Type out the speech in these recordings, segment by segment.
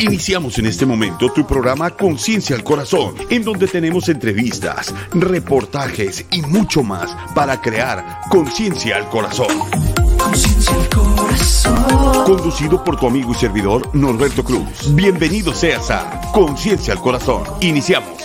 Iniciamos en este momento tu programa Conciencia al Corazón, en donde tenemos entrevistas, reportajes y mucho más para crear conciencia al corazón. Conciencia al corazón. Conducido por tu amigo y servidor Norberto Cruz. Bienvenido seas a Conciencia al Corazón. Iniciamos.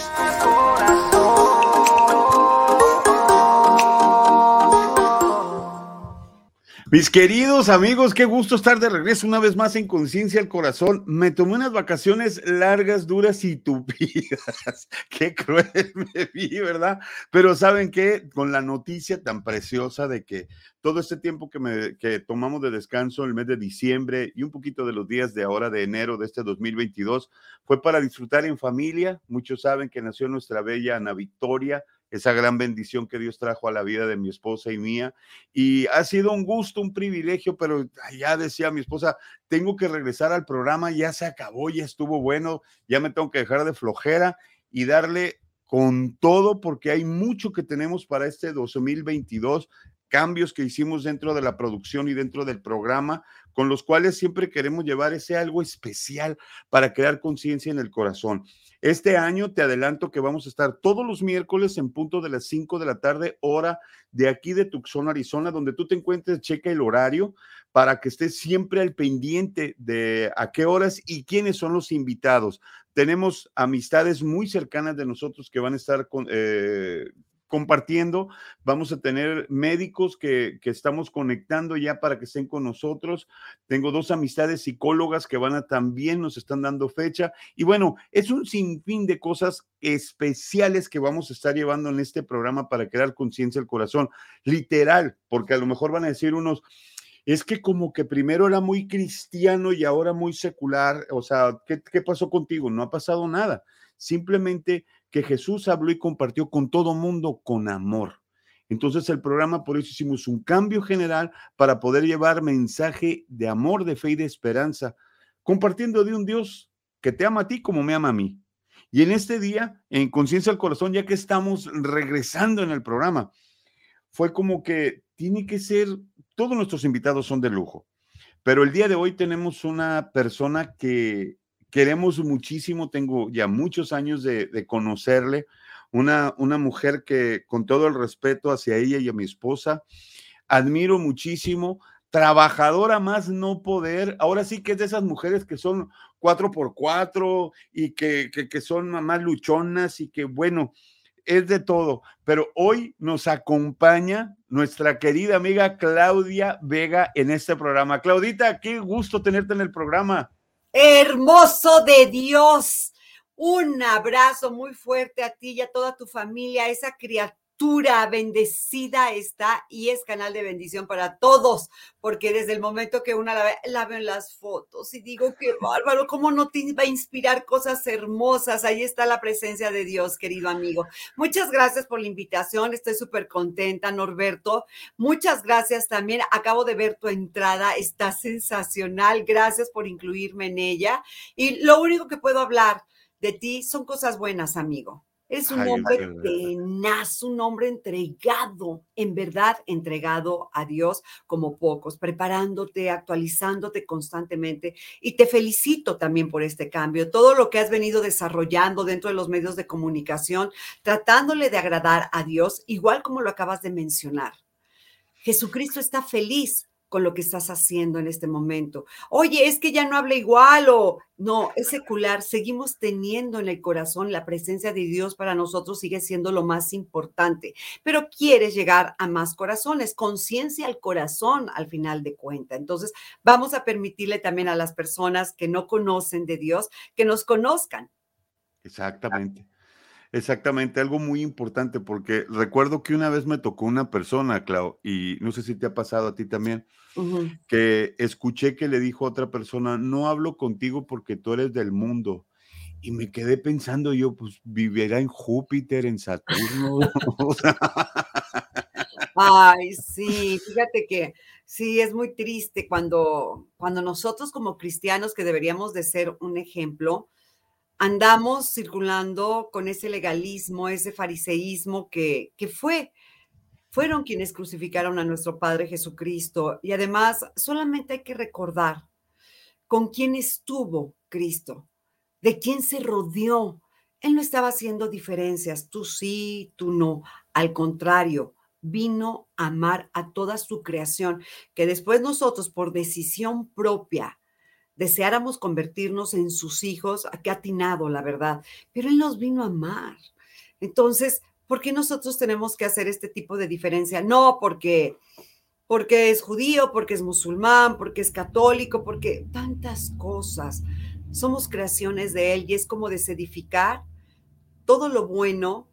Mis queridos amigos, qué gusto estar de regreso una vez más en Conciencia al Corazón. Me tomé unas vacaciones largas, duras y tupidas. Qué cruel me vi, ¿verdad? Pero ¿saben qué? Con la noticia tan preciosa de que todo este tiempo que, me, que tomamos de descanso, el mes de diciembre y un poquito de los días de ahora de enero de este 2022, fue para disfrutar en familia. Muchos saben que nació nuestra bella Ana Victoria esa gran bendición que Dios trajo a la vida de mi esposa y mía. Y ha sido un gusto, un privilegio, pero ya decía mi esposa, tengo que regresar al programa, ya se acabó, ya estuvo bueno, ya me tengo que dejar de flojera y darle con todo porque hay mucho que tenemos para este 2022 cambios que hicimos dentro de la producción y dentro del programa, con los cuales siempre queremos llevar ese algo especial para crear conciencia en el corazón. Este año te adelanto que vamos a estar todos los miércoles en punto de las 5 de la tarde, hora de aquí de Tucson, Arizona, donde tú te encuentres, checa el horario para que estés siempre al pendiente de a qué horas y quiénes son los invitados. Tenemos amistades muy cercanas de nosotros que van a estar con, eh, compartiendo. Vamos a tener médicos que, que, estamos conectando ya para que estén con nosotros. Tengo dos amistades psicólogas que van a también nos están dando fecha. Y bueno, es un sinfín de cosas especiales que vamos a estar llevando en este programa para crear conciencia del corazón. Literal, porque a lo mejor van a decir unos, es que como que primero era muy cristiano y ahora muy secular. O sea, ¿qué, qué pasó contigo? No ha pasado nada. Simplemente que Jesús habló y compartió con todo mundo con amor. Entonces el programa, por eso hicimos un cambio general para poder llevar mensaje de amor, de fe y de esperanza, compartiendo de un Dios que te ama a ti como me ama a mí. Y en este día, en Conciencia al Corazón, ya que estamos regresando en el programa, fue como que tiene que ser, todos nuestros invitados son de lujo, pero el día de hoy tenemos una persona que queremos muchísimo, tengo ya muchos años de, conocerle, una, una mujer que con todo el respeto hacia ella y a mi esposa, admiro muchísimo, trabajadora más no poder, ahora sí que es de esas mujeres que son cuatro por cuatro y que, que, que son más luchonas y que bueno, es de todo, pero hoy nos acompaña nuestra querida amiga Claudia Vega en este programa. Claudita, qué gusto tenerte en el programa hermoso de Dios. Un abrazo muy fuerte a ti y a toda tu familia, esa criatura bendecida está y es canal de bendición para todos, porque desde el momento que una la ve, la veo en las fotos y digo, qué bárbaro, ¿cómo no te va a inspirar cosas hermosas? Ahí está la presencia de Dios, querido amigo. Muchas gracias por la invitación, estoy súper contenta, Norberto. Muchas gracias también, acabo de ver tu entrada, está sensacional, gracias por incluirme en ella. Y lo único que puedo hablar de ti son cosas buenas, amigo es un hombre tenaz, un hombre entregado, en verdad entregado a Dios como pocos, preparándote, actualizándote constantemente. Y te felicito también por este cambio, todo lo que has venido desarrollando dentro de los medios de comunicación, tratándole de agradar a Dios, igual como lo acabas de mencionar. Jesucristo está feliz con lo que estás haciendo en este momento. Oye, es que ya no habla igual o no, es secular. Seguimos teniendo en el corazón la presencia de Dios para nosotros sigue siendo lo más importante, pero quieres llegar a más corazones, conciencia al corazón al final de cuenta. Entonces, vamos a permitirle también a las personas que no conocen de Dios que nos conozcan. Exactamente. Exactamente, algo muy importante, porque recuerdo que una vez me tocó una persona, Clau, y no sé si te ha pasado a ti también, que escuché que le dijo a otra persona, no hablo contigo porque tú eres del mundo. Y me quedé pensando yo, pues vivirá en Júpiter, en Saturno. Ay, sí, fíjate que sí, es muy triste cuando, cuando nosotros como cristianos que deberíamos de ser un ejemplo, andamos circulando con ese legalismo, ese fariseísmo que, que fue, fueron quienes crucificaron a nuestro Padre Jesucristo. Y además, solamente hay que recordar con quién estuvo Cristo, de quién se rodeó. Él no estaba haciendo diferencias, tú sí, tú no. Al contrario, vino a amar a toda su creación, que después nosotros por decisión propia deseáramos convertirnos en sus hijos, qué atinado, la verdad, pero Él nos vino a amar. Entonces, ¿por qué nosotros tenemos que hacer este tipo de diferencia? No porque porque es judío, porque es musulmán, porque es católico, porque tantas cosas. Somos creaciones de Él y es como desedificar todo lo bueno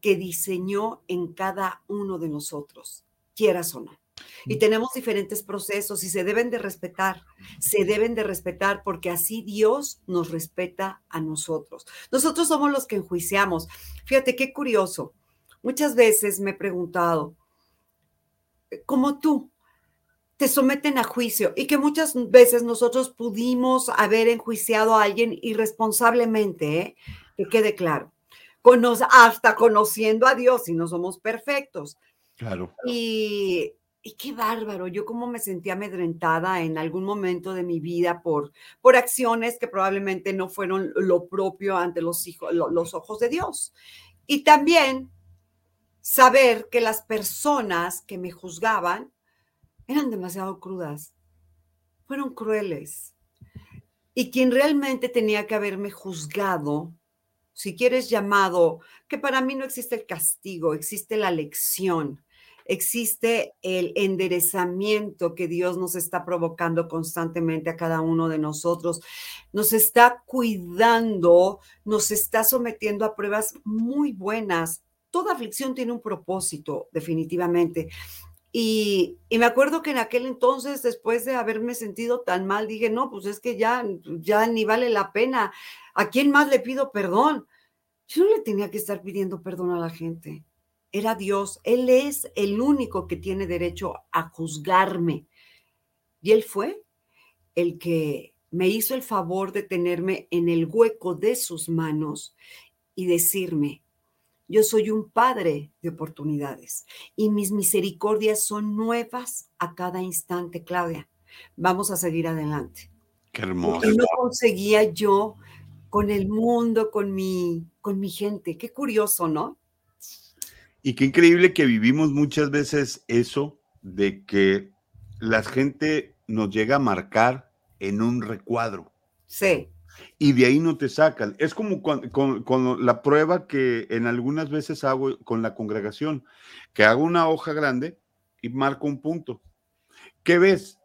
que diseñó en cada uno de nosotros, quieras o no. Y tenemos diferentes procesos y se deben de respetar, se deben de respetar porque así Dios nos respeta a nosotros. Nosotros somos los que enjuiciamos. Fíjate qué curioso. Muchas veces me he preguntado, como tú, te someten a juicio y que muchas veces nosotros pudimos haber enjuiciado a alguien irresponsablemente, ¿eh? que quede claro, hasta conociendo a Dios y no somos perfectos. Claro. Y, y, qué bárbaro, yo como me sentí amedrentada en algún momento de mi vida por, por acciones que probablemente no fueron lo propio ante los, hijos, los ojos de Dios. Y también saber que las personas que me juzgaban eran demasiado crudas, fueron crueles. Y quien realmente tenía que haberme juzgado, si quieres llamado, que para mí no existe el castigo, existe la lección, existe el enderezamiento que Dios nos está provocando constantemente a cada uno de nosotros. Nos está cuidando, nos está sometiendo a pruebas muy buenas toda aflicción tiene un propósito, definitivamente. Y, me acuerdo que en aquel entonces, después de haberme sentido tan mal, dije, no, pues es que ya, ya ni vale la pena. ¿A quién más le pido perdón? Yo no le tenía que estar pidiendo perdón a la gente. Era Dios. Él es el único que tiene derecho a juzgarme. Y Él fue el que me hizo el favor de tenerme en el hueco de sus manos y decirme, yo soy un padre de oportunidades y mis misericordias son nuevas a cada instante, Claudia. Vamos a seguir adelante. Qué hermoso. no conseguía yo con el mundo, con mi, con mi gente. Qué curioso, ¿no? Y qué increíble que vivimos muchas veces eso de que la gente nos llega a marcar en un recuadro. Sí y de ahí no te sacan. Es como con, la prueba que en algunas veces hago con la congregación, que hago una hoja grande y marco un punto. ¿Qué ves?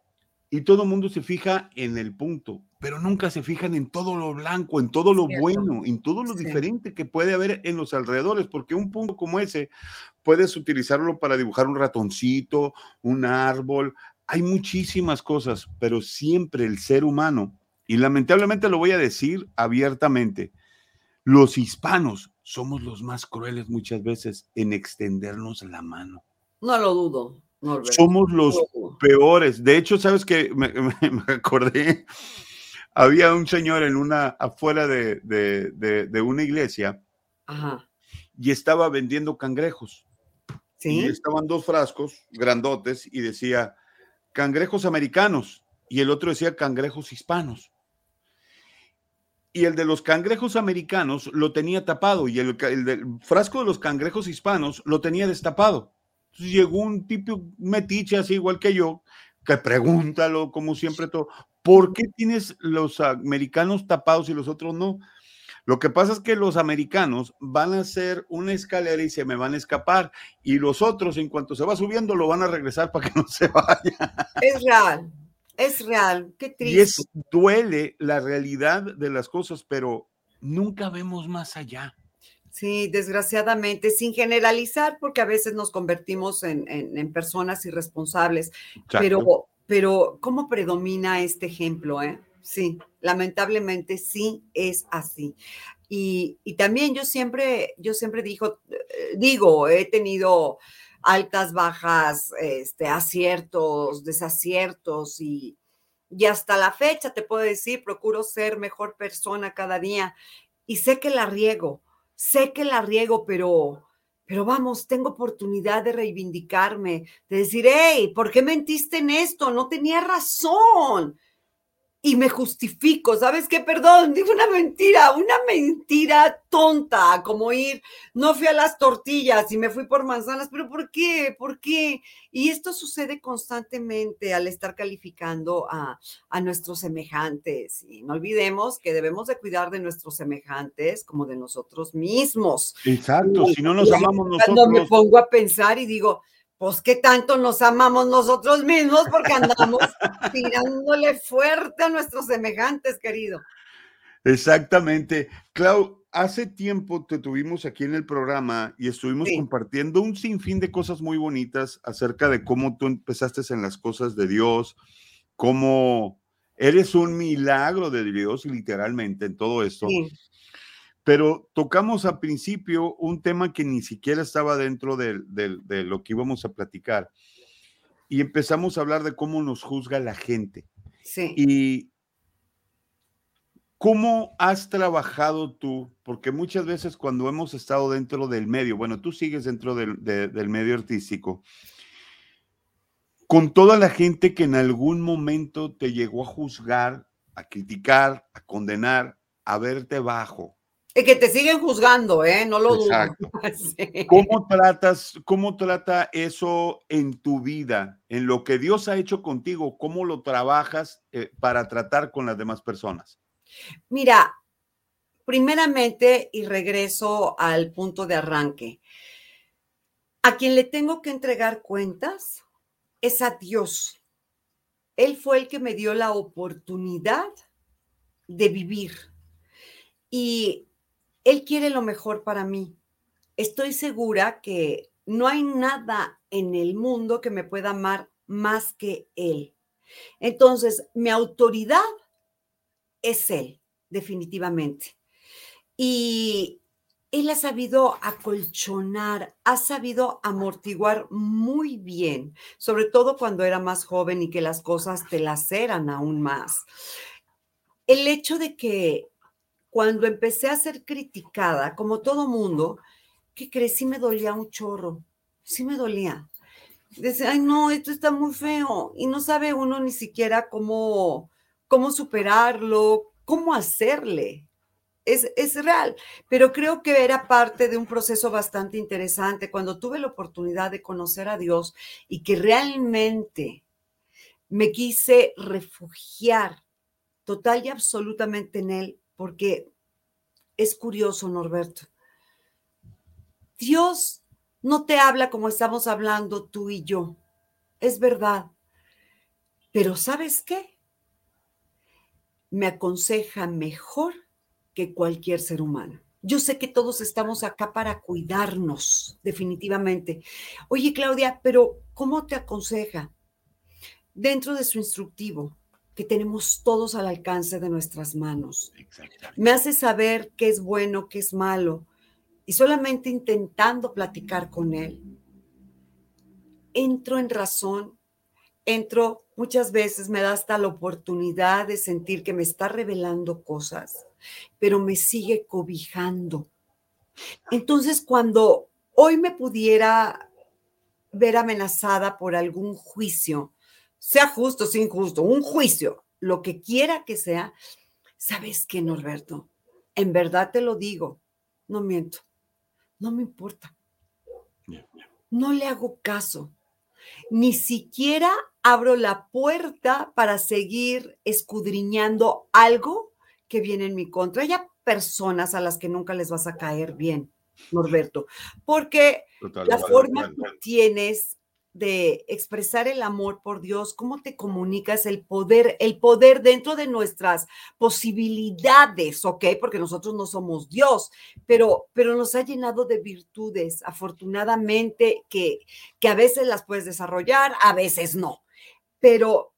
Y todo el mundo se fija en el punto, pero nunca se fijan en todo lo blanco, en todo lo bueno, en todo lo diferente que puede haber en los alrededores, porque un punto como ese puedes utilizarlo para dibujar un ratoncito, un árbol, hay muchísimas cosas, pero siempre el ser humano y lamentablemente lo voy a decir abiertamente, los hispanos somos los más crueles muchas veces en extendernos la mano. No lo dudo. somos los peores. De hecho, sabes que me, acordé, había un señor en una, afuera de, una iglesia y estaba vendiendo cangrejos. ¿Sí? Y estaban dos frascos grandotes y decía cangrejos americanos y el otro decía cangrejos hispanos y el de los cangrejos americanos lo tenía tapado y el, del frasco de los cangrejos hispanos lo tenía destapado. Entonces llegó un tipo metiche así igual que yo, que pregúntalo como siempre todo, ¿por qué tienes los americanos tapados y los otros no? Lo que pasa es que los americanos van a hacer una escalera y se me van a escapar y los otros en cuanto se va subiendo lo van a regresar para que no se vaya. Es real. Es real, qué triste. Y es, duele la realidad de las cosas, pero nunca vemos más allá. Sí, desgraciadamente, sin generalizar, porque a veces nos convertimos en, personas irresponsables, pero, pero ¿cómo predomina este ejemplo? Eh? Sí, lamentablemente sí es así. Y, también yo siempre, yo siempre digo, eh, digo, he tenido altas, bajas, este, aciertos, desaciertos y, y hasta la fecha te puedo decir, procuro ser mejor persona cada día y sé que la riego, sé que la riego, pero, pero vamos, tengo oportunidad de reivindicarme, de decir, hey, ¿por qué mentiste en esto? No tenía razón. Y me justifico, ¿sabes qué? Perdón, digo una mentira, una mentira tonta, como ir, no fui a las tortillas y me fui por manzanas, pero ¿por qué? ¿Por qué? Y esto sucede constantemente al estar calificando a, a nuestros semejantes. Y no olvidemos que debemos de cuidar de nuestros semejantes como de nosotros mismos. Exacto, si no nos amamos Cuando me nosotros, pongo a pensar y digo, pues qué tanto nos amamos nosotros mismos porque andamos tirándole fuerte a nuestros semejantes, querido. Exactamente. Clau, hace tiempo te tuvimos aquí en el programa y estuvimos Sí. compartiendo un sinfín de cosas muy bonitas acerca de cómo tú empezaste en las cosas de Dios, cómo eres un milagro de Dios, literalmente, en todo esto. Sí, Pero tocamos al principio un tema que ni siquiera estaba dentro de, lo que íbamos a platicar. Y empezamos a hablar de cómo nos juzga la gente. sí. Y cómo has trabajado tú, porque muchas veces cuando hemos estado dentro del medio, bueno, tú sigues dentro del, de- del medio artístico, con toda la gente que en algún momento te llegó a juzgar, a criticar, a condenar, a verte bajo. Y que te siguen juzgando, ¿eh? No lo dudo. Sí. ¿Cómo tratas, cómo trata eso en tu vida, en lo que Dios ha hecho contigo? ¿Cómo lo trabajas eh, para tratar con las demás personas? Mira, primeramente, y regreso al punto de arranque, a quien le tengo que entregar cuentas es a Dios. Él fue el que me dio la oportunidad de vivir y Él quiere lo mejor para mí. Estoy segura que no hay nada en el mundo que me pueda amar más que Él. Entonces, mi autoridad es Él, definitivamente. Y Él ha sabido acolchonar, ha sabido amortiguar muy bien, sobre todo cuando era más joven y que las cosas te laceran aún más. El hecho de que cuando empecé a ser criticada, como todo mundo, ¿qué crees? Sí me dolía un chorro, sí me dolía. Decía, ay, no, esto está muy feo. Y no sabe uno ni siquiera cómo, cómo superarlo, cómo hacerle. Es, es real, pero creo que era parte de un proceso bastante interesante cuando tuve la oportunidad de conocer a Dios y que realmente me quise refugiar total y absolutamente en Él, porque es curioso, Norberto. Dios no te habla como estamos hablando tú y yo, es verdad, pero ¿sabes qué? Me aconseja mejor que cualquier ser humano. Yo sé que todos estamos acá para cuidarnos, definitivamente. Oye, Claudia, pero ¿cómo te aconseja? Dentro de su instructivo, que tenemos todos al alcance de nuestras manos. Me hace saber qué es bueno, qué es malo, y solamente intentando platicar con él, entro en razón, entro, muchas veces me da hasta la oportunidad de sentir que me está revelando cosas pero me sigue cobijando. Entonces, cuando hoy me pudiera ver amenazada por algún juicio, sea justo, sea injusto, un juicio, lo que quiera que sea, ¿sabes qué, Norberto? En verdad te lo digo, no miento, no me importa. No le hago caso. Ni siquiera abro la puerta para seguir escudriñando algo que viene en mi contra. Hay personas a las que nunca les vas a caer bien, Norberto, porque Total, la vale, forma vale, que tienes de expresar el amor por Dios, cómo te comunicas el poder, el poder dentro de nuestras posibilidades, ¿ok? Porque nosotros no somos Dios, pero, pero nos ha llenado de virtudes, afortunadamente, que, que a veces las puedes desarrollar, a veces no. Pero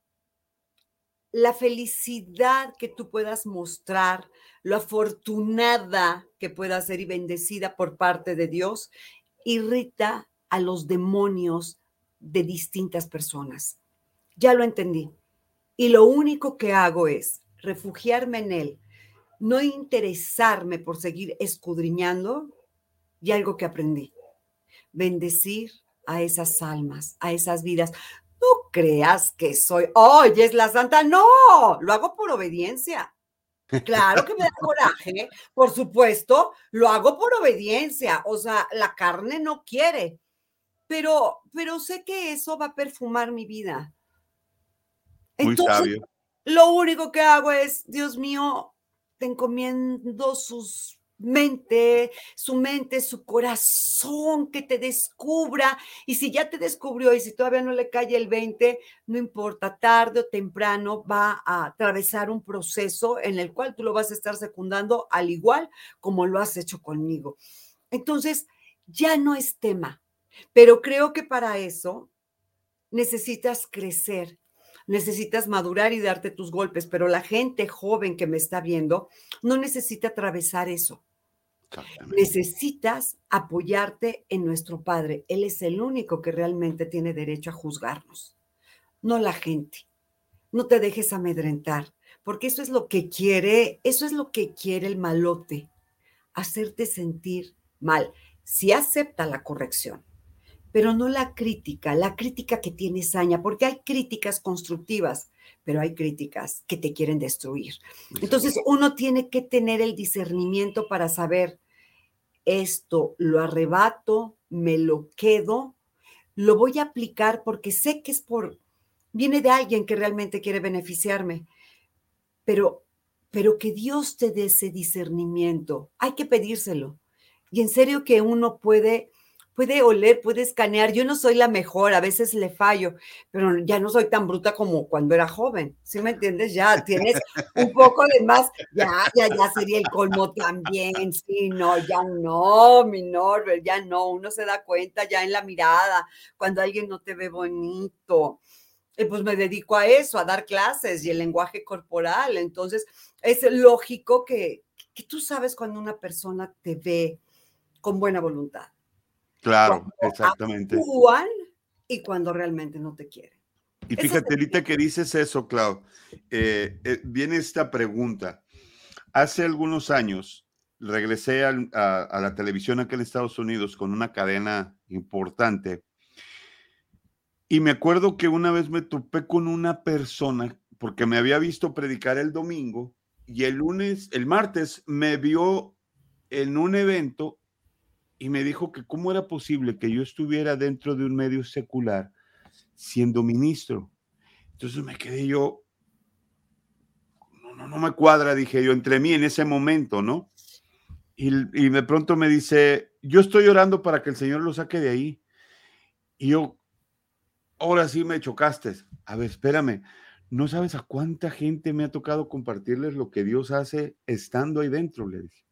la felicidad que tú puedas mostrar, lo afortunada que puedas ser y bendecida por parte de Dios, irrita a los demonios de distintas personas. Ya lo entendí. Y lo único que hago es refugiarme en Él, no interesarme por seguir escudriñando y algo que aprendí, bendecir a esas almas, a esas vidas. No creas que soy, oye, es la santa. No, lo hago por obediencia. Claro que me da coraje, por supuesto, lo hago por obediencia. O sea, la carne no quiere, pero, pero sé que eso va a perfumar mi vida. Muy sabio. Lo único que hago es, Dios mío, te encomiendo sus mente, su mente, su corazón, que te descubra. Y si ya te descubrió y si todavía no le cae el 20, no importa, tarde o temprano va a atravesar un proceso en el cual tú lo vas a estar secundando al igual como lo has hecho conmigo. Entonces, ya no es tema, pero creo que para eso necesitas crecer, necesitas madurar y darte tus golpes, pero la gente joven que me está viendo no necesita atravesar eso. Necesitas apoyarte en nuestro Padre. Él es el único que realmente tiene derecho a juzgarnos, no la gente. No te dejes amedrentar, porque eso es lo que quiere, eso es lo que quiere el malote, hacerte sentir mal. Si acepta la corrección, pero no la crítica, la crítica que tiene saña, porque hay críticas constructivas, pero hay críticas que te quieren destruir. Entonces uno tiene que tener el discernimiento para saber esto lo arrebato, me lo quedo, lo voy a aplicar porque sé que es por, viene de alguien que realmente quiere beneficiarme, pero, pero que Dios te dé ese discernimiento, hay que pedírselo. Y en serio que uno puede puede oler, puede escanear. Yo no soy la mejor, a veces le fallo, pero ya no soy tan bruta como cuando era joven. ¿Sí me entiendes? Ya tienes un poco de más, ya, ya, ya sería el colmo también. Sí, no, ya no, mi Norbert, ya no. Uno se da cuenta ya en la mirada cuando alguien no te ve bonito. Y pues me dedico a eso, a dar clases y el lenguaje corporal. Entonces, es lógico que, que tú sabes cuando una persona te ve con buena voluntad Claro, exactamente. Actúan y cuando realmente no te quieren. Y fíjate, ahorita que dices eso, Clau, eh, eh, viene esta pregunta. Hace algunos años regresé a, la televisión aquí en Estados Unidos con una cadena importante y me acuerdo que una vez me topé con una persona porque me había visto predicar el domingo y el lunes, el martes me vio en un evento y me dijo que cómo era posible que yo estuviera dentro de un medio secular siendo ministro. Entonces me quedé yo, no, no, no me cuadra, dije yo, entre mí en ese momento, ¿no? Y, y de pronto me dice, yo estoy orando para que el Señor lo saque de ahí. Y yo, ahora sí me chocaste. A ver, espérame, no sabes a cuánta gente me ha tocado compartirles lo que Dios hace estando ahí dentro, le dije.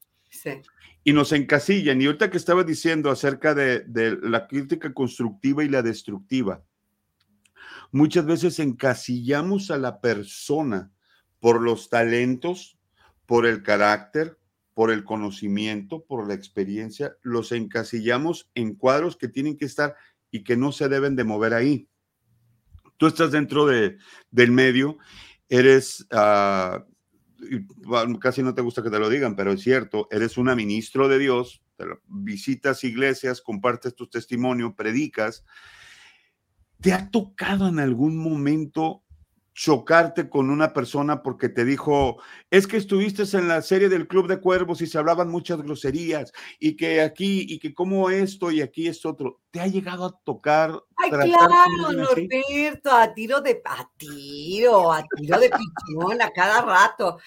Y nos encasillan. Y ahorita que estaba diciendo acerca de, la crítica constructiva y la destructiva, muchas veces encasillamos a la persona por los talentos, por el carácter, por el conocimiento, por la experiencia, los encasillamos en cuadros que tienen que estar y que no se deben de mover ahí. Tú estás dentro de, del medio, eres uh, casi no te gusta que te lo digan, pero es cierto, eres una ministro de Dios, visitas iglesias, compartes tu testimonio, predicas. ¿Te ha tocado en algún momento chocarte con una persona porque te dijo, es que estuviste en la serie del Club de Cuervos y se hablaban muchas groserías y que aquí y que como esto y aquí es otro. ¿Te ha llegado a tocar? Ay, claro, Norberto, a tiro de a tiro, a tiro de pichón a cada rato.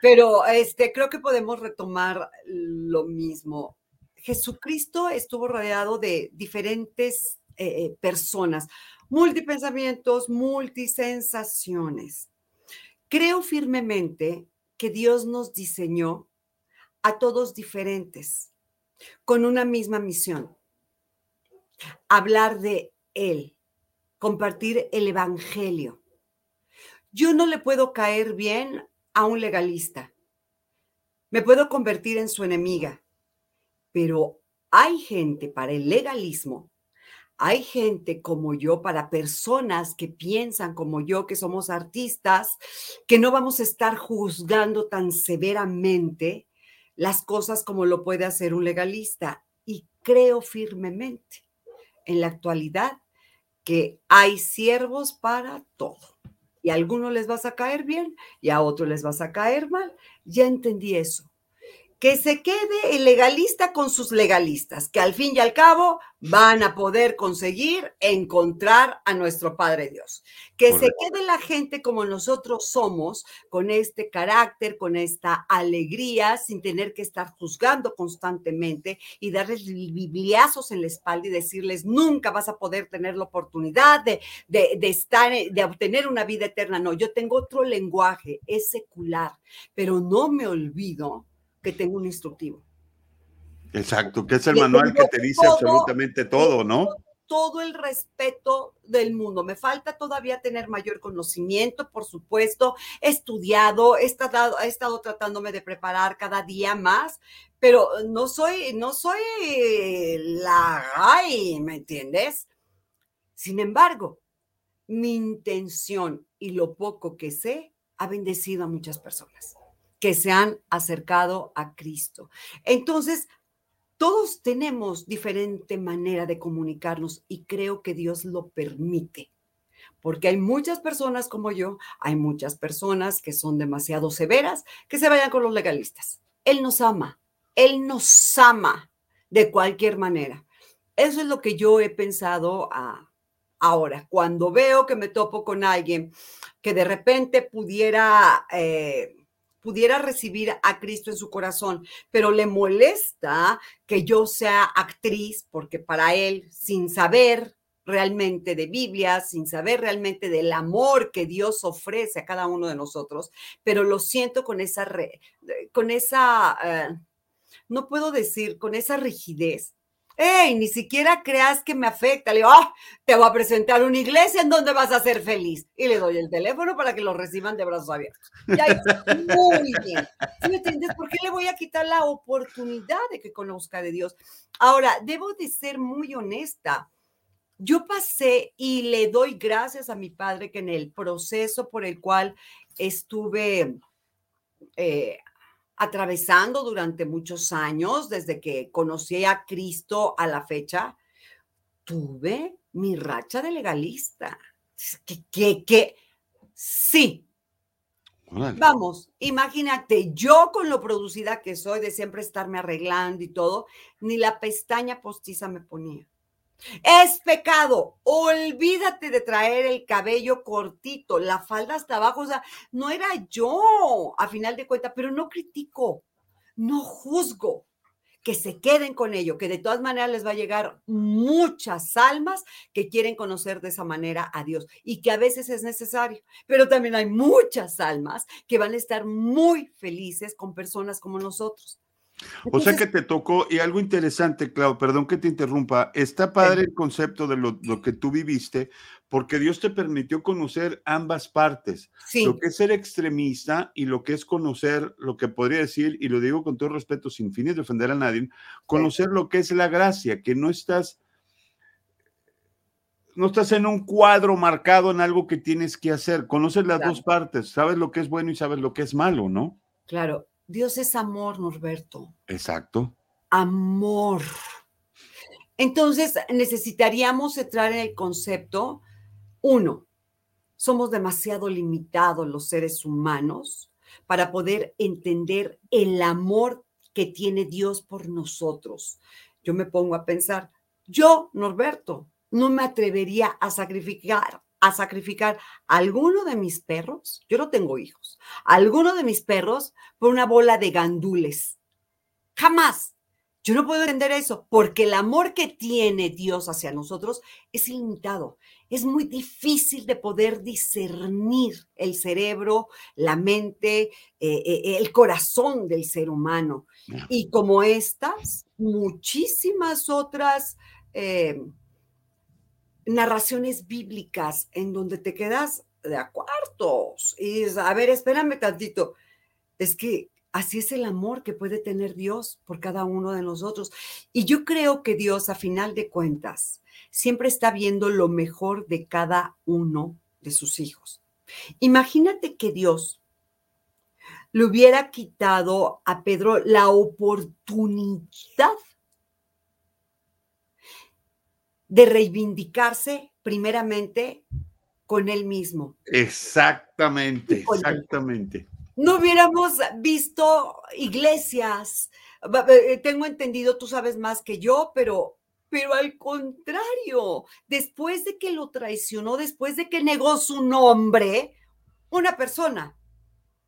Pero este creo que podemos retomar lo mismo. Jesucristo estuvo rodeado de diferentes eh, eh, personas multipensamientos, multisensaciones. Creo firmemente que Dios nos diseñó a todos diferentes, con una misma misión. Hablar de Él, compartir el Evangelio. Yo no le puedo caer bien a un legalista. Me puedo convertir en su enemiga. Pero hay gente para el legalismo hay gente como yo, para personas que piensan como yo, que somos artistas, que no vamos a estar juzgando tan severamente las cosas como lo puede hacer un legalista. Y creo firmemente en la actualidad que hay siervos para todo. Y a algunos les vas a caer bien y a otros les vas a caer mal. Ya entendí eso que se quede el legalista con sus legalistas, que al fin y al cabo van a poder conseguir encontrar a nuestro Padre Dios. Que se quede la gente como nosotros somos, con este carácter, con esta alegría, sin tener que estar juzgando constantemente y darles bibliazos en la espalda y decirles, nunca vas a poder tener la oportunidad de, de, de estar, de obtener una vida eterna. No, yo tengo otro lenguaje, es secular, pero no me olvido que tengo un instructivo. Exacto, que es el manual que te dice absolutamente todo, ¿no? Todo el respeto del mundo. Me falta todavía tener mayor conocimiento, por supuesto. He estudiado, he estado, he estado tratándome de preparar cada día más, pero no soy, no soy la ay, ¿me entiendes? Sin embargo, mi intención y lo poco que sé ha bendecido a muchas personas que se han acercado a Cristo. Entonces, todos tenemos diferente manera de comunicarnos y creo que Dios lo permite. Porque hay muchas personas como yo, hay muchas personas que son demasiado severas, que se vayan con los legalistas. Él nos ama, Él nos ama de cualquier manera. Eso es lo que yo he pensado ah, ahora. Cuando veo que me topo con alguien que de repente pudiera... Eh, pudiera recibir a Cristo en su corazón, pero le molesta que yo sea actriz, porque para él, sin saber realmente de Biblia, sin saber realmente del amor que Dios ofrece a cada uno de nosotros, pero lo siento con esa, con esa, eh, no puedo decir, con esa rigidez, ¡Ey! Ni siquiera creas que me afecta. Le digo, ¡ah! Te voy a presentar una iglesia en donde vas a ser feliz. Y le doy el teléfono para que lo reciban de brazos abiertos. Ya, muy bien. ¿Sí me entiendes? ¿Por qué le voy a quitar la oportunidad de que conozca de Dios? Ahora, debo de ser muy honesta. Yo pasé y le doy gracias a mi padre que en el proceso por el cual estuve eh, atravesando durante muchos años, desde que conocí a Cristo a la fecha, tuve mi racha de legalista. Que, que, que, sí. Vamos, imagínate, yo con lo producida que soy de siempre estarme arreglando y todo, ni la pestaña postiza me ponía. Es pecado. Olvídate de traer el cabello cortito, la falda hasta abajo. O sea, no era yo, a final de cuentas, pero no critico, no juzgo. Que se queden con ello, que de todas maneras les va a llegar muchas almas que quieren conocer de esa manera a Dios y que a veces es necesario, pero también hay muchas almas que van a estar muy felices con personas como nosotros o sea que te tocó, y algo interesante, Clau, perdón que te interrumpa, está padre el concepto de lo, que tú viviste, porque Dios te permitió conocer ambas partes, lo que es ser extremista y lo que es conocer, lo que podría decir, y lo digo con todo respeto, sin fines de ofender a nadie, conocer lo que es la gracia, que no estás, no estás en un cuadro marcado en algo que tienes que hacer, conoces las dos partes, sabes lo que es bueno y sabes lo que es malo, ¿no? Claro, Dios es amor, Norberto. Exacto. Amor. Entonces, necesitaríamos entrar en el concepto, uno, somos demasiado limitados los seres humanos para poder entender el amor que tiene Dios por nosotros. Yo me pongo a pensar, yo, Norberto, no me atrevería a sacrificar a sacrificar a alguno de mis perros, yo no tengo hijos, alguno de mis perros por una bola de gandules. Jamás. Yo no puedo entender eso, porque el amor que tiene Dios hacia nosotros es ilimitado. Es muy difícil de poder discernir el cerebro, la mente, eh, eh, el corazón del ser humano. Y como estas, muchísimas otras eh, narraciones bíblicas en donde te quedas de a cuartos y dices, a ver, espérame tantito. Es que así es el amor que puede tener Dios por cada uno de nosotros. Y yo creo que Dios, a final de cuentas, siempre está viendo lo mejor de cada uno de sus hijos. Imagínate que Dios le hubiera quitado a Pedro la oportunidad de reivindicarse primeramente con él mismo. Exactamente, exactamente. No hubiéramos visto iglesias. Ba- eh, Tengo entendido, tú sabes más que yo, pero, pero al contrario, después de que lo traicionó, después de que negó su nombre, una persona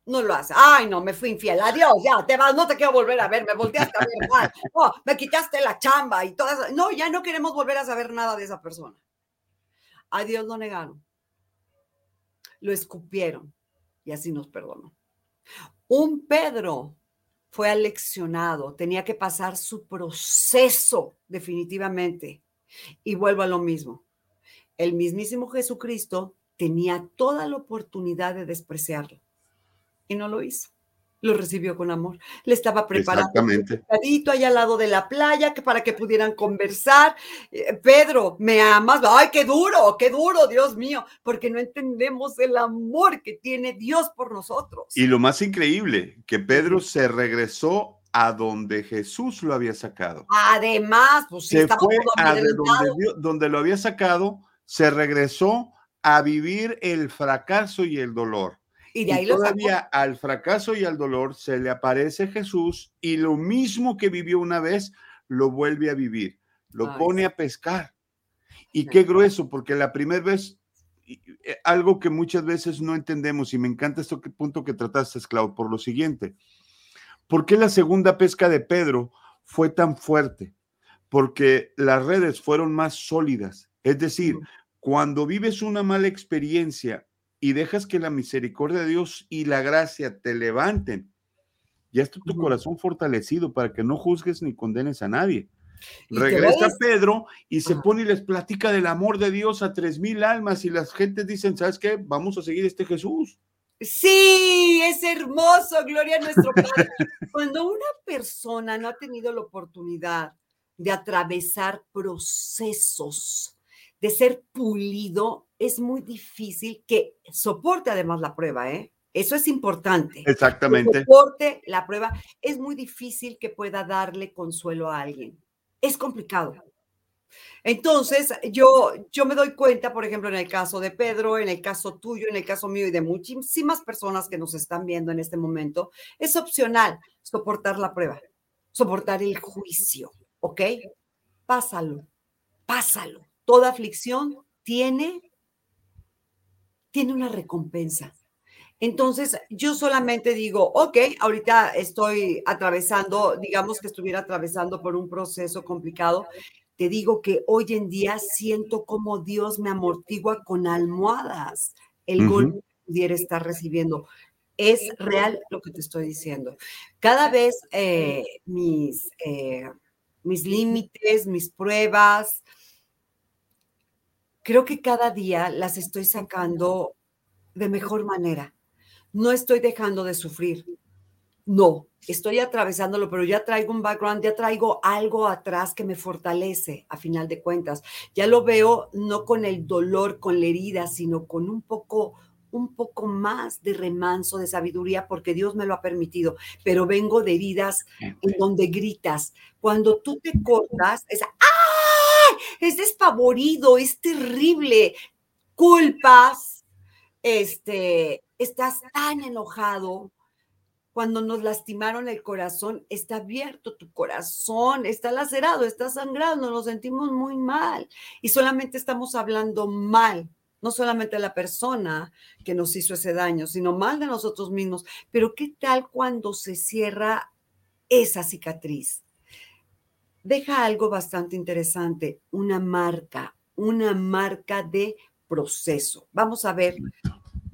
no lo hace. Ay, no, me fui infiel. Adiós, ya, te vas, no te quiero volver a ver, me volteaste a ver mal. Oh, me quitaste la chamba y todas. No, ya no queremos volver a saber nada de esa persona. A Dios lo negaron. Lo escupieron y así nos perdonó. Un Pedro fue aleccionado, tenía que pasar su proceso definitivamente. Y vuelvo a lo mismo. El mismísimo Jesucristo tenía toda la oportunidad de despreciarlo y no lo hizo. Lo recibió con amor. Le estaba preparando Exactamente. sentadito ahí al lado de la playa que para que pudieran conversar. Eh, Pedro, ¿me amas? Ay, qué duro, qué duro, Dios mío, porque no entendemos el amor que tiene Dios por nosotros. Y lo más increíble, que Pedro se regresó a donde Jesús lo había sacado. Además, pues Se estaba fue todo a de donde lo había sacado, se regresó a vivir el fracaso y el dolor. Y de Y ahí lo sacó. todavía al fracaso y al dolor se le aparece Jesús y lo mismo que vivió una vez lo vuelve a vivir, lo Ay, pone sí. a pescar. Y Sí. qué grueso, porque la primera vez, eh, algo que muchas veces no entendemos, y me encanta esto que punto que trataste, Clau, por lo siguiente. ¿Por qué la segunda pesca de Pedro fue tan fuerte? Porque las redes fueron más sólidas. Es decir, cuando vives una mala experiencia y dejas que la misericordia de Dios y la gracia te levanten, ya está tu corazón fortalecido para que no juzgues ni condenes a nadie. Regresa Pedro y se pone y les platica del amor de Dios a tres mil almas y las gentes dicen, ¿sabes qué? Vamos a seguir este Jesús. Sí, es hermoso, gloria a nuestro Padre. Cuando una persona no ha tenido la oportunidad de atravesar procesos, de ser pulido, es muy difícil que soporte además la prueba, ¿eh? Eso es importante. que Exactamente. soporte la prueba. Es muy difícil que pueda darle consuelo a alguien. Es complicado. Entonces, yo, yo me doy cuenta, por ejemplo, en el caso de Pedro, en el caso tuyo, en el caso mío y de muchísimas personas que nos están viendo en este momento, es opcional soportar la prueba, soportar el juicio, ¿ok? Pásalo, pásalo. Toda aflicción tiene, tiene una recompensa. Entonces, yo solamente digo, ok, ahorita estoy atravesando, digamos que estuviera atravesando por un proceso complicado. Te digo que hoy en día siento como Dios me amortigua con almohadas el golpe que pudiera estar recibiendo. Es real lo que te estoy diciendo. Cada vez eh, mis, eh, mis límites, mis pruebas, creo que cada día las estoy sacando de mejor manera. No estoy dejando de sufrir. No, estoy atravesándolo, pero ya traigo un background, ya traigo algo atrás que me fortalece a final de cuentas. Ya lo veo no con el dolor, con la herida, sino con un poco un poco más de remanso, de sabiduría, porque Dios me lo ha permitido, pero vengo de heridas en donde gritas. Cuando tú te cortas, es ¡ay! Es despavorido, es terrible. Culpas, este, estás tan enojado. Cuando nos lastimaron el corazón, está abierto tu corazón, está lacerado, está sangrando, nos sentimos muy mal y solamente estamos hablando mal, no solamente de la persona que nos hizo ese daño, sino mal de nosotros mismos. Pero ¿qué tal cuando se cierra esa cicatriz? Deja algo bastante interesante, una marca, una marca de proceso. Vamos a ver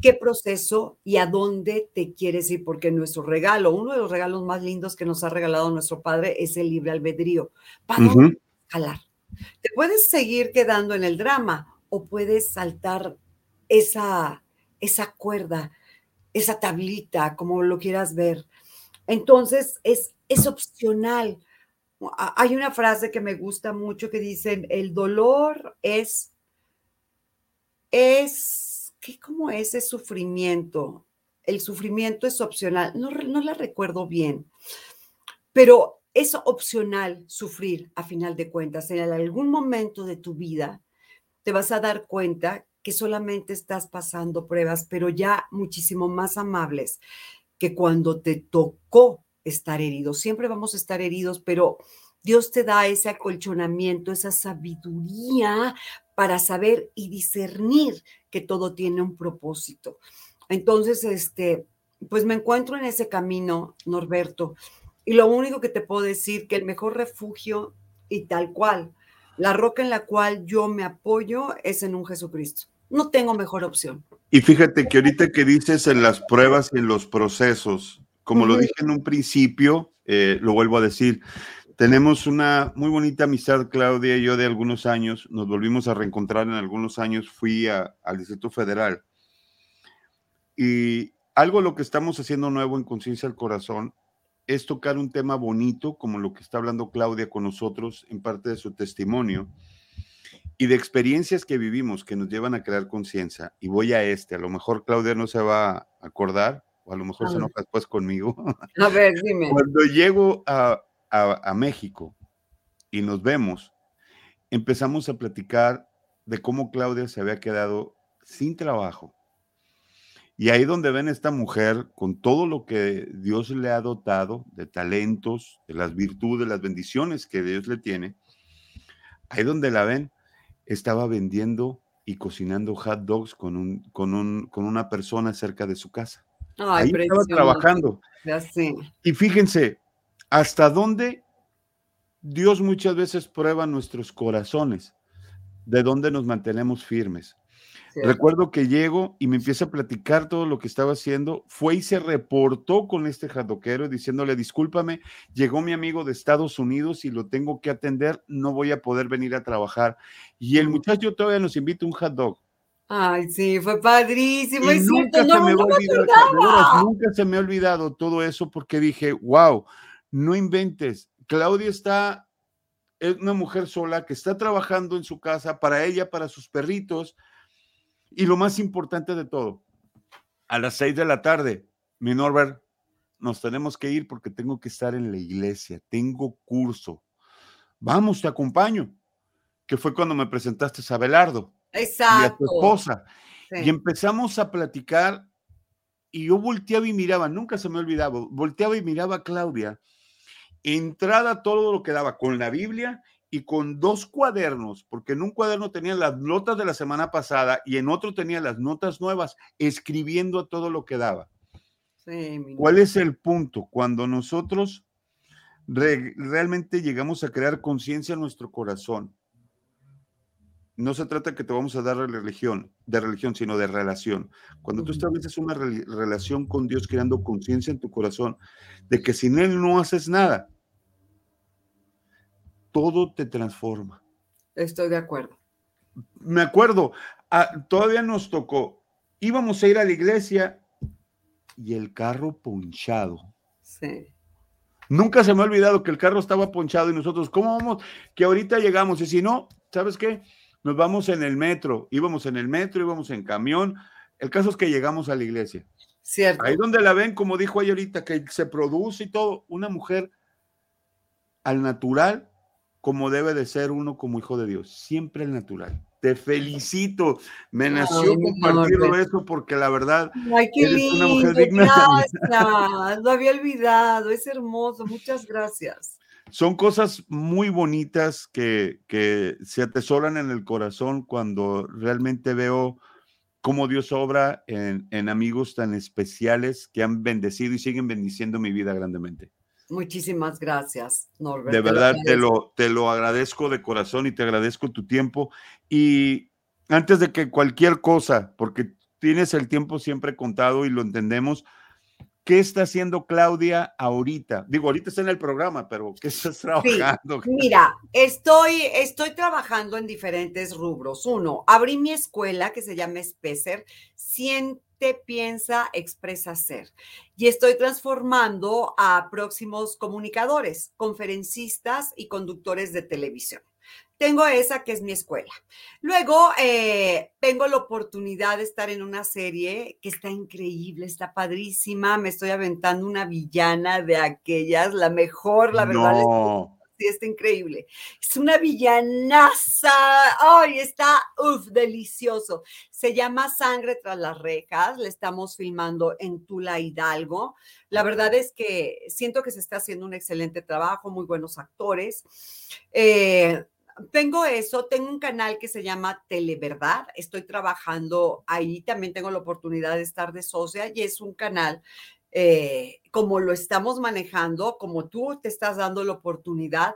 qué proceso y a dónde te quieres ir, porque nuestro regalo, uno de los regalos más lindos que nos ha regalado nuestro Padre es el libre albedrío. ¿Para dónde jalar? Te puedes seguir quedando en el drama o puedes saltar esa, esa cuerda, esa tablita, como lo quieras ver. Entonces, es, es opcional. Hay una frase que me gusta mucho que dicen, el dolor es, es, ¿qué cómo es ese sufrimiento? El sufrimiento es opcional. No, no la recuerdo bien, pero es opcional sufrir a final de cuentas. En algún momento de tu vida te vas a dar cuenta que solamente estás pasando pruebas, pero ya muchísimo más amables que cuando te tocó estar herido. Siempre vamos a estar heridos, pero Dios te da ese acolchonamiento, esa sabiduría para saber y discernir que todo tiene un propósito. Entonces, este, pues me encuentro en ese camino, Norberto, y lo único que te puedo decir que el mejor refugio y tal cual, la roca en la cual yo me apoyo es en un Jesucristo. No tengo mejor opción. Y fíjate que ahorita que dices en las pruebas y en los procesos, como lo dije en un principio, eh, lo vuelvo a decir, tenemos una muy bonita amistad, Claudia y yo, de algunos años. Nos volvimos a reencontrar en algunos años. Fui al Distrito Federal. Y algo lo que estamos haciendo nuevo en Conciencia al Corazón es tocar un tema bonito, como lo que está hablando Claudia con nosotros en parte de su testimonio y de experiencias que vivimos que nos llevan a crear conciencia. Y voy a este, a lo mejor Claudia no se va a acordar, o a lo mejor se enoja después conmigo. A ver, dime. Cuando llego a, a, a México y nos vemos, empezamos a platicar de cómo Claudia se había quedado sin trabajo. Y ahí donde ven esta mujer con todo lo que Dios le ha dotado de talentos, de las virtudes, las bendiciones que Dios le tiene, ahí donde la ven, estaba vendiendo y cocinando hot dogs con, un, con, un, con una persona cerca de su casa. Ay, ahí estaba trabajando. Ya. Y fíjense, hasta dónde Dios muchas veces prueba nuestros corazones, de dónde nos mantenemos firmes. Cierto. Recuerdo que llego y me empieza a platicar todo lo que estaba haciendo. Fue y se reportó con este jadoquero diciéndole, discúlpame, llegó mi amigo de Estados Unidos y lo tengo que atender, no voy a poder venir a trabajar. Y el muchacho todavía nos invita un hot dog. Ay, sí, fue padrísimo. Y es nunca cierto, se no, me no va olvidar, nunca se me ha olvidado todo eso porque dije, wow, no inventes. Claudia está, es una mujer sola que está trabajando en su casa para ella, para sus perritos. Y lo más importante de todo, a las seis de la tarde, mi Norbert, nos tenemos que ir porque tengo que estar en la iglesia, tengo curso. Vamos, te acompaño. Que fue cuando me presentaste a Belardo y a Exacto. tu esposa. Sí. Y empezamos a platicar y yo volteaba y miraba, nunca se me olvidaba, volteaba y miraba a Claudia, entrada todo lo que daba con la Biblia y con dos cuadernos, porque en un cuaderno tenía las notas de la semana pasada y en otro tenía las notas nuevas, escribiendo todo lo que daba. Sí, ¿Cuál es el punto? Cuando nosotros re- realmente llegamos a crear conciencia en nuestro corazón, no se trata que te vamos a dar religión, de religión, sino de relación. Cuando tú estableces una rel- relación con Dios, creando conciencia en tu corazón de que sin Él no haces nada, todo te transforma. Estoy de acuerdo. Me acuerdo, ah, todavía nos tocó, íbamos a ir a la iglesia y el carro ponchado. Sí. Nunca se me ha olvidado que el carro estaba ponchado y nosotros, ¿cómo vamos? Que ahorita llegamos y si no, ¿sabes qué? Nos vamos en el metro, íbamos en el metro, íbamos en camión. El caso es que llegamos a la iglesia. Cierto. Ahí donde la ven, como dijo ella ahorita, que se produce y todo, una mujer al natural, como debe de ser uno como hijo de Dios, siempre al natural. Te felicito, me nació Ay, Norbert. eso porque la verdad, Ay, qué Eres una mujer digna. Gracias. Lo había olvidado. Es hermoso. Muchas gracias. Son cosas muy bonitas que, que se atesoran en el corazón cuando realmente veo cómo Dios obra en, en amigos tan especiales que han bendecido y siguen bendiciendo mi vida grandemente. Muchísimas gracias, Norbert. De verdad, te lo, te lo agradezco de corazón y te agradezco tu tiempo. Y antes de que cualquier cosa, porque tienes el tiempo siempre contado y lo entendemos, ¿qué está haciendo Claudia ahorita? Digo, ahorita está en el programa, pero ¿qué estás trabajando? Mira, estoy, estoy trabajando en diferentes rubros. Uno, abrí mi escuela que se llama Specer, Siente, Piensa, Expresa Ser. Y estoy transformando a próximos comunicadores, conferencistas y conductores de televisión. Tengo esa que es mi escuela. Luego eh, tengo la oportunidad de estar en una serie que está increíble, está padrísima. Me estoy aventando una villana de aquellas, la mejor, la verdad. sí, está increíble. Es una villanaza. Ay, está, uff, delicioso. Se llama Sangre tras las rejas. Le estamos filmando en Tula Hidalgo. La verdad es que siento que se está haciendo un excelente trabajo, muy buenos actores. Eh, tengo eso, tengo un canal que se llama Televerdad, estoy trabajando ahí, también tengo la oportunidad de estar de socia y es un canal eh, como lo estamos manejando, como tú te estás dando la oportunidad,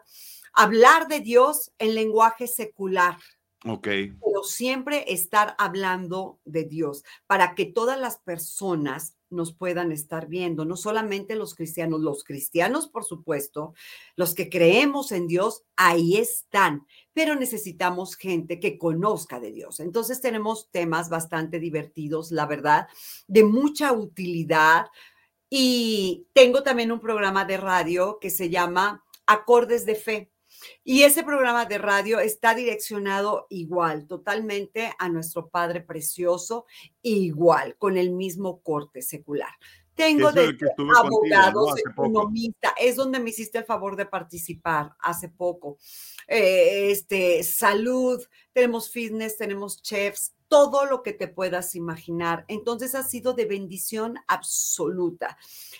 hablar de Dios en lenguaje secular. Ok. Pero siempre estar hablando de Dios para que todas las personas nos puedan estar viendo, no solamente los cristianos, los cristianos, por supuesto, los que creemos en Dios, ahí están, pero necesitamos gente que conozca de Dios. Entonces tenemos temas bastante divertidos, la verdad, de mucha utilidad. Y tengo también un programa de radio que se llama Acordes de Fe. Y ese programa de radio está direccionado igual, totalmente a nuestro Padre Precioso, igual, con el mismo corte secular. Tengo de abogados, economista, es donde me hiciste el favor de participar hace poco. Eh, este, salud, tenemos fitness, tenemos chefs, todo lo que te puedas imaginar. Entonces ha sido de bendición absoluta.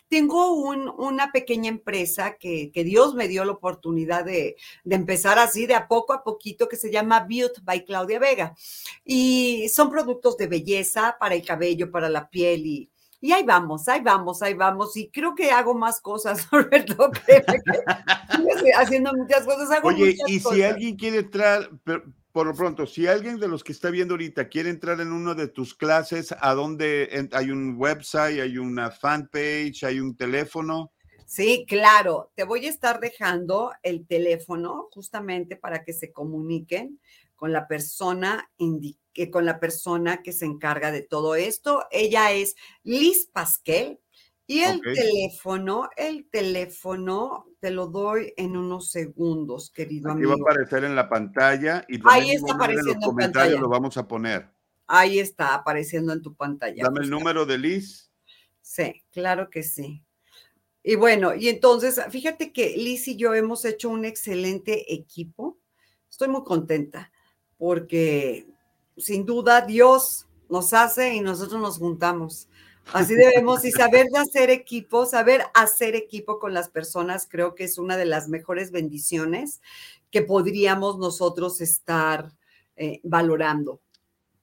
Tengo una pequeña empresa que, Dios me dio la oportunidad de, empezar así, de a poco a poquito, que se llama Beauty by Claudia Vega. Y son productos de belleza para el cabello, para la piel y, y ahí vamos, ahí vamos, ahí vamos. Y creo que hago más cosas, Roberto. haciendo muchas cosas. Oye, y si alguien quiere entrar, por lo pronto, si alguien de los que está viendo ahorita quiere entrar en una de tus clases, ¿a dónde hay un website, hay una fanpage, hay un teléfono? Sí, claro. Te voy a estar dejando el teléfono justamente para que se comuniquen con la persona con la persona que se encarga de todo esto. Ella es Liz Pasquel. Y el teléfono, el teléfono, te lo doy en unos segundos, querido amigo. amigo. va a aparecer en la pantalla y ahí está apareciendo en, los comentarios lo vamos a poner. Ahí está apareciendo en tu pantalla. Dame el número de Liz. Sí, claro que sí. Y bueno, y entonces, fíjate que Liz y yo hemos hecho un excelente equipo. Estoy muy contenta porque sin duda Dios nos hace y nosotros nos juntamos. Así debemos y saber de hacer equipo, saber hacer equipo con las personas, creo que es una de las mejores bendiciones que podríamos nosotros estar eh, valorando.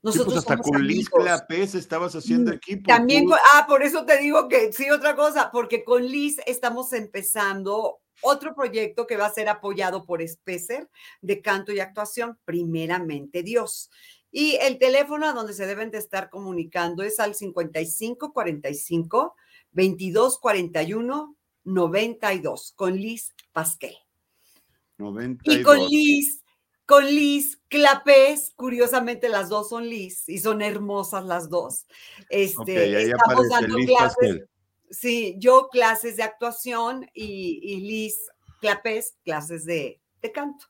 Pues, nosotros hasta con Liz Clapés estabas haciendo mm, equipo. También, ah, por eso te digo que sí, otra cosa, porque con Liz estamos empezando otro proyecto que va a ser apoyado por Specer de canto y actuación, primeramente Dios. Y el teléfono a donde se deben de estar comunicando es al 55 45 22 41 92 con Liz Pasquel. 92. Y con Liz, con Liz Clapés, curiosamente las dos son Liz y son hermosas las dos. Este, estamos dando clases. Sí, yo clases de actuación y, y Liz Clapés clases de, de canto.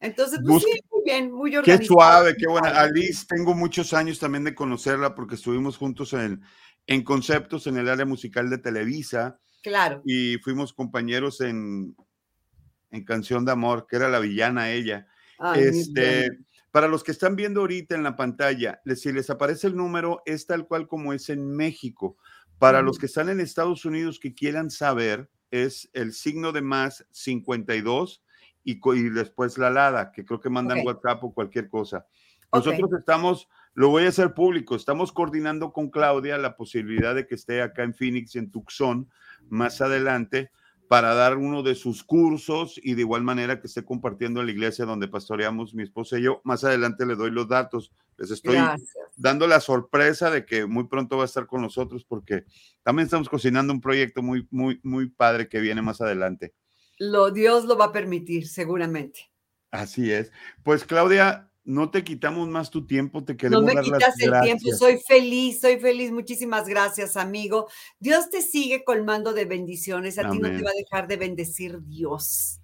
Entonces, pues sí, muy bien, muy organizado. Qué suave, qué buena. Alice, tengo muchos años también de conocerla porque estuvimos juntos en, en conceptos en el área musical de Televisa. Claro. Y fuimos compañeros en, en Canción de Amor, que era la villana ella. este, para los que están viendo ahorita en la pantalla, si les aparece el número, es tal cual como es en México. Para los que están en Estados Unidos que quieran saber, es el signo de más 52 y, después la LADA, que creo que mandan WhatsApp o cualquier cosa. Nosotros estamos, lo voy a hacer público, estamos coordinando con Claudia la posibilidad de que esté acá en Phoenix, en Tucson, más adelante, para dar uno de sus cursos y de igual manera que esté compartiendo en la iglesia donde pastoreamos mi esposa y yo. Más adelante le doy los datos. Les estoy dando la sorpresa de que muy pronto va a estar con nosotros porque también estamos cocinando un proyecto muy, muy, muy padre que viene más adelante lo, Dios lo va a permitir, seguramente. Así es. Pues Claudia, no te quitamos más tu tiempo, te queremos No me quitas el tiempo, soy feliz, soy feliz. Muchísimas gracias, amigo. Dios te sigue colmando de bendiciones, a ti no te va a dejar de bendecir Dios.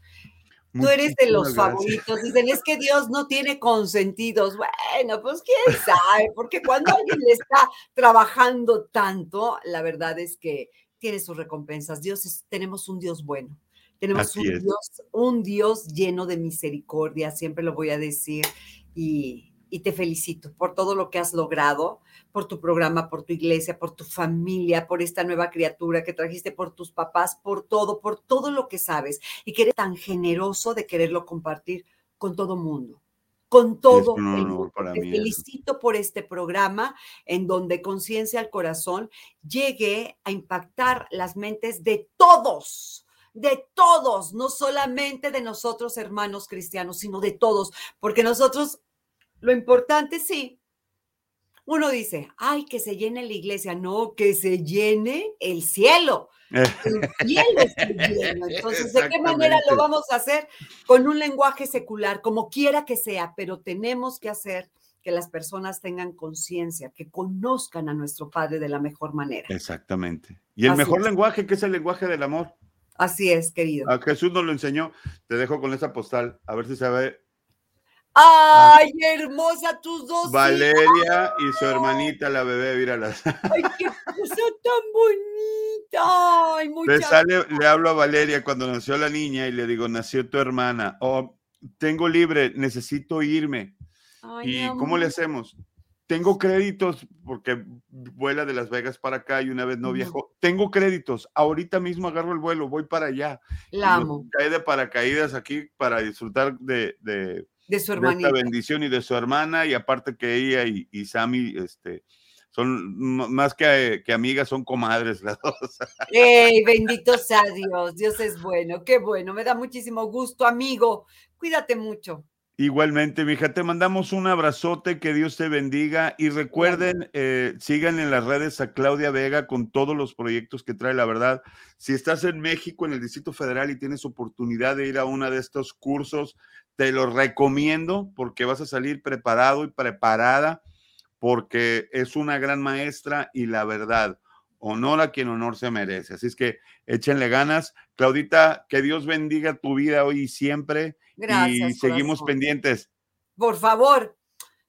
Tú eres de los favoritos. Dicen, es que Dios no tiene consentidos. Bueno, pues quién sabe, porque cuando alguien le está trabajando tanto, la verdad es que tiene sus recompensas. Dios es, tenemos un Dios bueno Tenemos Así un es. Dios, un Dios lleno de misericordia, siempre lo voy a decir. Y, y te felicito por todo lo que has logrado, por tu programa, por tu iglesia, por tu familia, por esta nueva criatura que trajiste, por tus papás, por todo, por todo lo que sabes y que eres tan generoso de quererlo compartir con todo mundo, con todo el mundo. Te mí felicito por este programa en donde Conciencia al Corazón llegue a impactar las mentes de todos de todos, no solamente de nosotros hermanos cristianos, sino de todos, porque nosotros, lo importante sí, uno dice, ay, que se llene la iglesia, no, que se llene el cielo. El cielo esté lleno. Entonces, ¿de qué manera lo vamos a hacer? Con un lenguaje secular, como quiera que sea, pero tenemos que hacer que las personas tengan conciencia, que conozcan a nuestro Padre de la mejor manera. Exactamente. Y el Así mejor es. lenguaje, que es el lenguaje del amor. Así es, querido. A Jesús nos lo enseñó. Te dejo con esa postal, a ver si se ve. Ay, hermosa tus dos. Valeria y su hermanita, la bebé, míralas. Ay, qué cosa tan bonita. Ay, Le, muchas sale, le hablo a Valeria cuando nació la niña y le digo, nació tu hermana. Oh, tengo libre, necesito irme. Ay, ¿Y cómo le hacemos? Tengo créditos porque vuela de Las Vegas para acá y una vez no viajó. Tengo créditos. Ahorita mismo agarro el vuelo, voy para allá. La amo. Cae de paracaídas aquí para disfrutar de, de, De su de esta hermanita. bendición y de su hermana. Y aparte que ella y, y Sammy este, son más que, que amigas, son comadres las dos. ¡Ey, bendito sea Dios! Dios es bueno, qué bueno. Me da muchísimo gusto, amigo. Cuídate mucho. Igualmente, mija, te mandamos un abrazote, que Dios te bendiga y recuerden, eh, sigan en las redes a Claudia Vega con todos los proyectos que trae, la verdad. Si estás en México, en el Distrito Federal y tienes oportunidad de ir a uno de estos cursos, te lo recomiendo porque vas a salir preparado y preparada porque es una gran maestra y la verdad, honor a quien honor se merece. Así es que échenle ganas. Claudita, que Dios bendiga tu vida hoy y siempre Gracias. y seguimos corazón. pendientes. Por favor,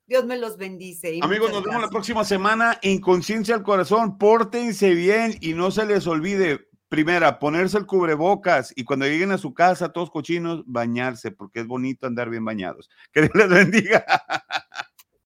Dios me los bendice. y Amigos, nos vemos la próxima semana en Conciencia al Corazón. Pórtense bien y no se les olvide, primera, ponerse el cubrebocas y cuando lleguen a su casa, todos cochinos, bañarse, porque es bonito andar bien bañados. Que Dios les bendiga.